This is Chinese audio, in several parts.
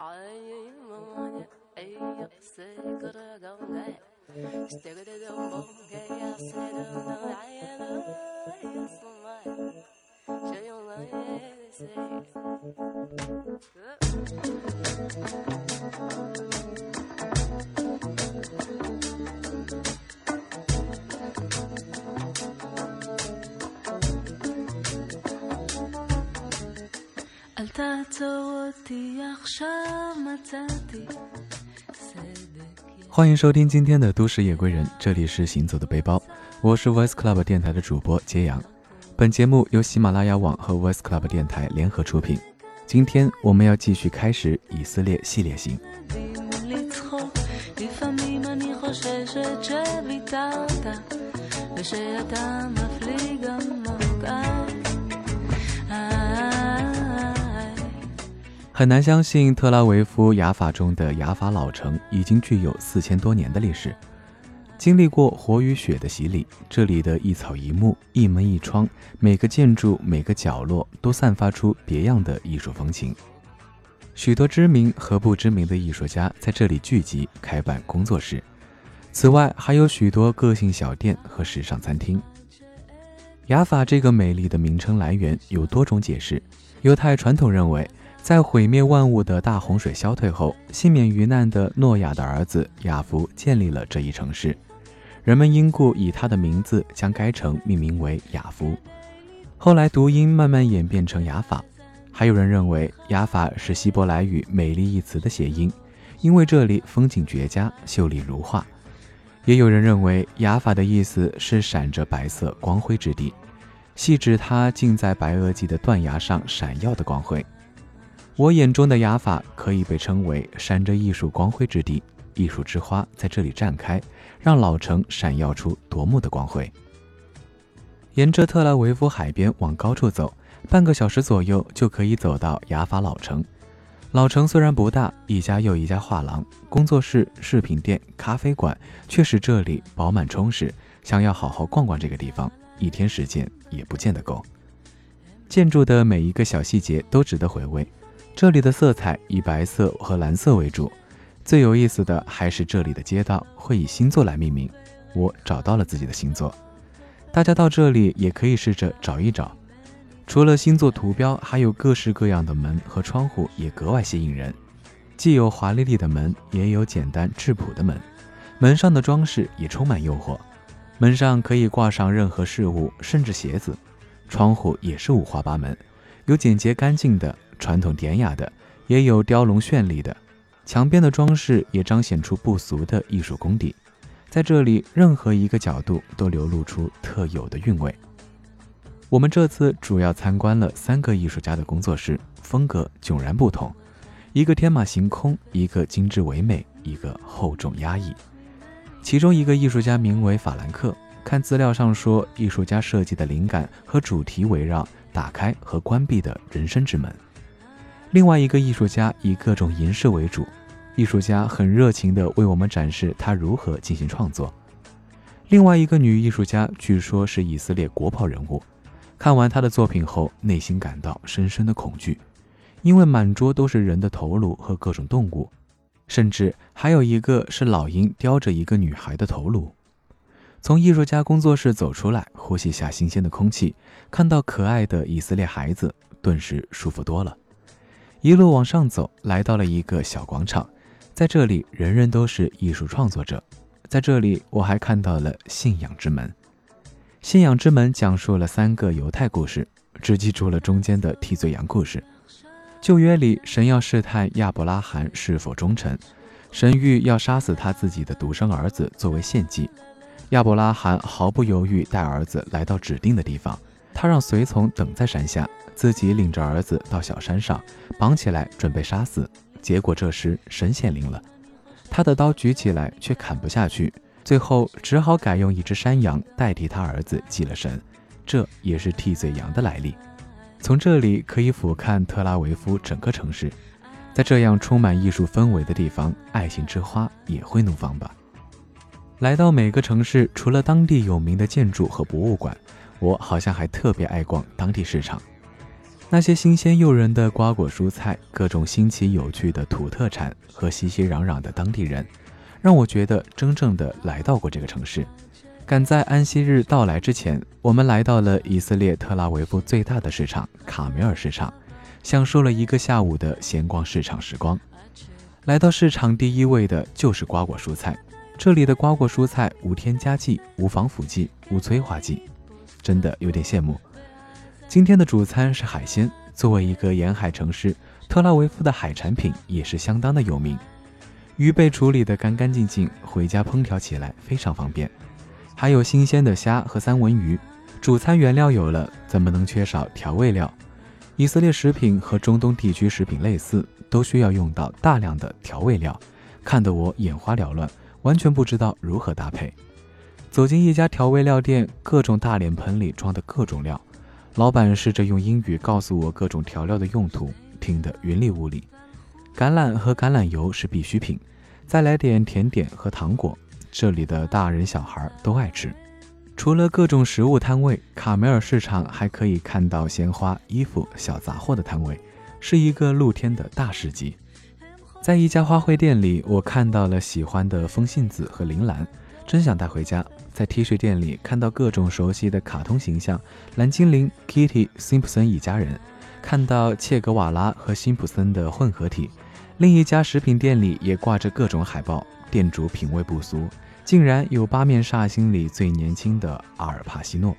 아이몸에 에이역을 끌어던데 시대그대도 멍게야 새로운 아이는 아이였음만 조용하게 되세 Thank you. 欢迎收听今天的《都市夜归人》，这里是行走的背包，我是 Voice Club 电台的主播揭阳。本节目由喜马拉雅网和 Voice Club 电台联合出品。今天我们要继续开始以色列系列行。很难相信，特拉维夫雅法中的雅法老城已经具有四千多年的历史。经历过火与雪的洗礼，这里的一草一木、一门一窗，每个建筑、每个角落都散发出别样的艺术风情。许多知名和不知名的艺术家在这里聚集，开办工作室。此外，还有许多个性小店和时尚餐厅。雅法这个美丽的名称来源有多种解释。犹太传统认为。在毁灭万物的大洪水消退后，幸免于难的诺亚的儿子亚夫建立了这一城市，人们因故以他的名字将该城命名为雅夫。后来读音慢慢演变成雅法。还有人认为雅法是希伯来语“美丽”一词的谐音，因为这里风景绝佳，秀丽如画。也有人认为雅法的意思是闪着白色光辉之地，系指它浸在白垩纪的断崖上闪耀的光辉。我眼中的雅法可以被称为闪着艺术光辉之地，艺术之花在这里绽开，让老城闪耀出夺目的光辉。沿着特拉维夫海边往高处走，半个小时左右就可以走到雅法老城。老城虽然不大，一家又一家画廊、工作室、饰品店、咖啡馆却使这里饱满充实。想要好好逛逛这个地方，一天时间也不见得够。建筑的每一个小细节都值得回味。这里的色彩以白色和蓝色为主，最有意思的还是这里的街道会以星座来命名。我找到了自己的星座，大家到这里也可以试着找一找。除了星座图标，还有各式各样的门和窗户，也格外吸引人。既有华丽丽的门，也有简单质朴的门。门上的装饰也充满诱惑，门上可以挂上任何事物，甚至鞋子。窗户也是五花八门，有简洁干净的。传统典雅的，也有雕龙绚丽的，墙边的装饰也彰显出不俗的艺术功底。在这里，任何一个角度都流露出特有的韵味。我们这次主要参观了三个艺术家的工作室，风格迥然不同，一个天马行空，一个精致唯美，一个厚重压抑。其中一个艺术家名为法兰克，看资料上说，艺术家设计的灵感和主题围绕打开和关闭的人生之门。另外一个艺术家以各种银饰为主，艺术家很热情地为我们展示他如何进行创作。另外一个女艺术家据说是以色列国宝人物，看完她的作品后，内心感到深深的恐惧，因为满桌都是人的头颅和各种动物，甚至还有一个是老鹰叼着一个女孩的头颅。从艺术家工作室走出来，呼吸下新鲜的空气，看到可爱的以色列孩子，顿时舒服多了。一路往上走，来到了一个小广场，在这里，人人都是艺术创作者。在这里，我还看到了信仰之门。信仰之门讲述了三个犹太故事，只记住了中间的替罪羊故事。旧约里，神要试探亚伯拉罕是否忠诚，神谕要杀死他自己的独生儿子作为献祭。亚伯拉罕毫不犹豫带儿子来到指定的地方，他让随从等在山下。自己领着儿子到小山上，绑起来准备杀死。结果这时神显灵了，他的刀举起来却砍不下去，最后只好改用一只山羊代替他儿子祭了神。这也是替罪羊的来历。从这里可以俯瞰特拉维夫整个城市，在这样充满艺术氛围的地方，爱情之花也会怒放吧。来到每个城市，除了当地有名的建筑和博物馆，我好像还特别爱逛当地市场。那些新鲜诱人的瓜果蔬菜，各种新奇有趣的土特产和熙熙攘攘的当地人，让我觉得真正的来到过这个城市。赶在安息日到来之前，我们来到了以色列特拉维夫最大的市场卡梅尔市场，享受了一个下午的闲逛市场时光。来到市场第一位的就是瓜果蔬菜，这里的瓜果蔬菜无添加剂、无防腐剂、无催化剂，真的有点羡慕。今天的主餐是海鲜。作为一个沿海城市，特拉维夫的海产品也是相当的有名。鱼被处理得干干净净，回家烹调起来非常方便。还有新鲜的虾和三文鱼。主餐原料有了，怎么能缺少调味料？以色列食品和中东地区食品类似，都需要用到大量的调味料，看得我眼花缭乱，完全不知道如何搭配。走进一家调味料店，各种大脸盆里装的各种料。老板试着用英语告诉我各种调料的用途，听得云里雾里。橄榄和橄榄油是必需品，再来点甜点和糖果，这里的大人小孩都爱吃。除了各种食物摊位，卡梅尔市场还可以看到鲜花、衣服、小杂货的摊位，是一个露天的大市集。在一家花卉店里，我看到了喜欢的风信子和铃兰。真想带回家。在 T 恤店里看到各种熟悉的卡通形象，蓝精灵、Kitty、辛普森一家人，看到切格瓦拉和辛普森的混合体。另一家食品店里也挂着各种海报，店主品味不俗，竟然有八面煞星里最年轻的阿尔帕西诺。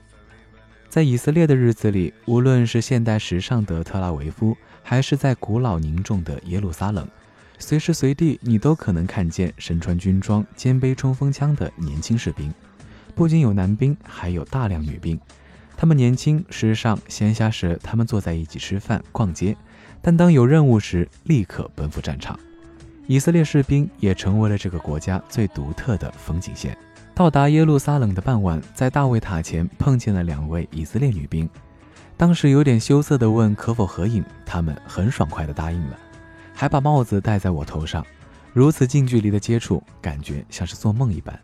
在以色列的日子里，无论是现代时尚的特拉维夫，还是在古老凝重的耶路撒冷。随时随地，你都可能看见身穿军装、肩背冲锋枪的年轻士兵。不仅有男兵，还有大量女兵。他们年轻、时尚，闲暇时他们坐在一起吃饭、逛街，但当有任务时，立刻奔赴战场。以色列士兵也成为了这个国家最独特的风景线。到达耶路撒冷的傍晚，在大卫塔前碰见了两位以色列女兵。当时有点羞涩地问可否合影，他们很爽快地答应了。还把帽子戴在我头上，如此近距离的接触，感觉像是做梦一般。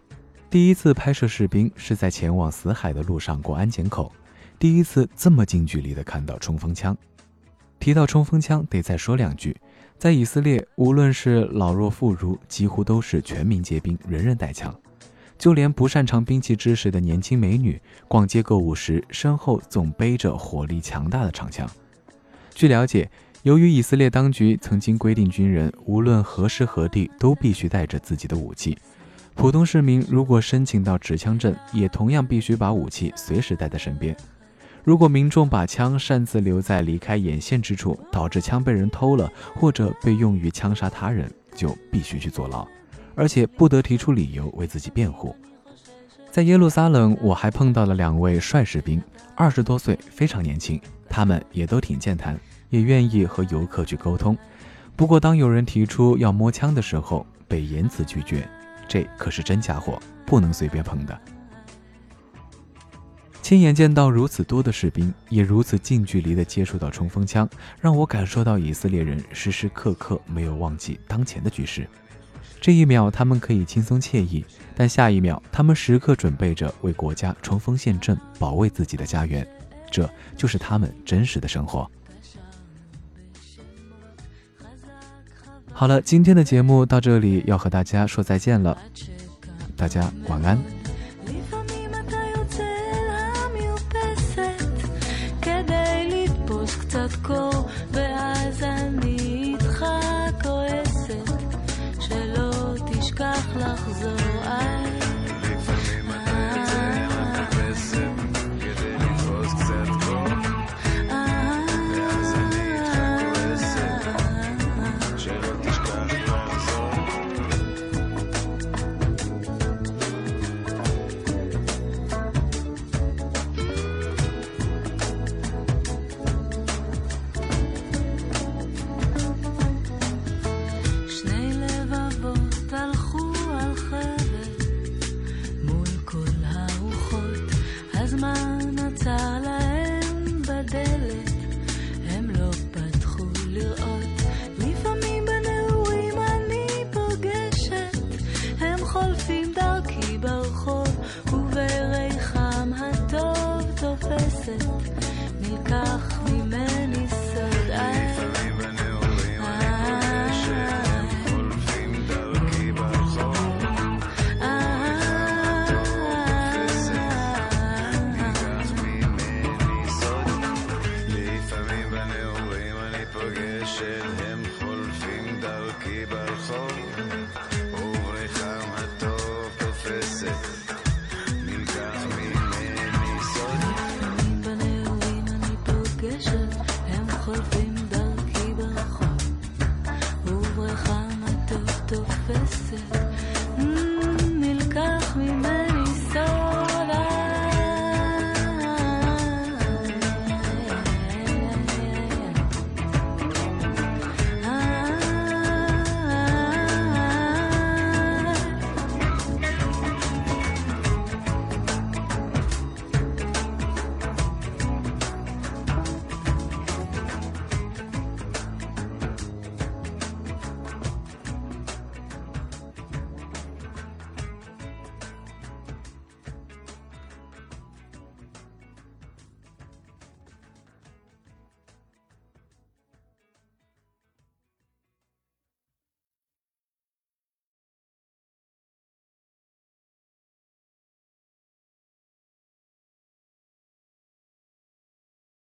第一次拍摄士兵是在前往死海的路上过安检口，第一次这么近距离的看到冲锋枪。提到冲锋枪，得再说两句，在以色列，无论是老弱妇孺，几乎都是全民皆兵，人人带枪。就连不擅长兵器知识的年轻美女，逛街购物时，身后总背着火力强大的长枪。据了解。由于以色列当局曾经规定，军人无论何时何地都必须带着自己的武器。普通市民如果申请到持枪证，也同样必须把武器随时带在身边。如果民众把枪擅自留在离开眼线之处，导致枪被人偷了，或者被用于枪杀他人，就必须去坐牢，而且不得提出理由为自己辩护。在耶路撒冷，我还碰到了两位帅士兵，二十多岁，非常年轻，他们也都挺健谈。也愿意和游客去沟通，不过当有人提出要摸枪的时候，被严词拒绝。这可是真家伙，不能随便碰的。亲眼见到如此多的士兵，也如此近距离的接触到冲锋枪，让我感受到以色列人时时刻刻没有忘记当前的局势。这一秒他们可以轻松惬意，但下一秒他们时刻准备着为国家冲锋陷阵，保卫自己的家园。这就是他们真实的生活。好了，今天的节目到这里要和大家说再见了，大家晚安。הלכו על places.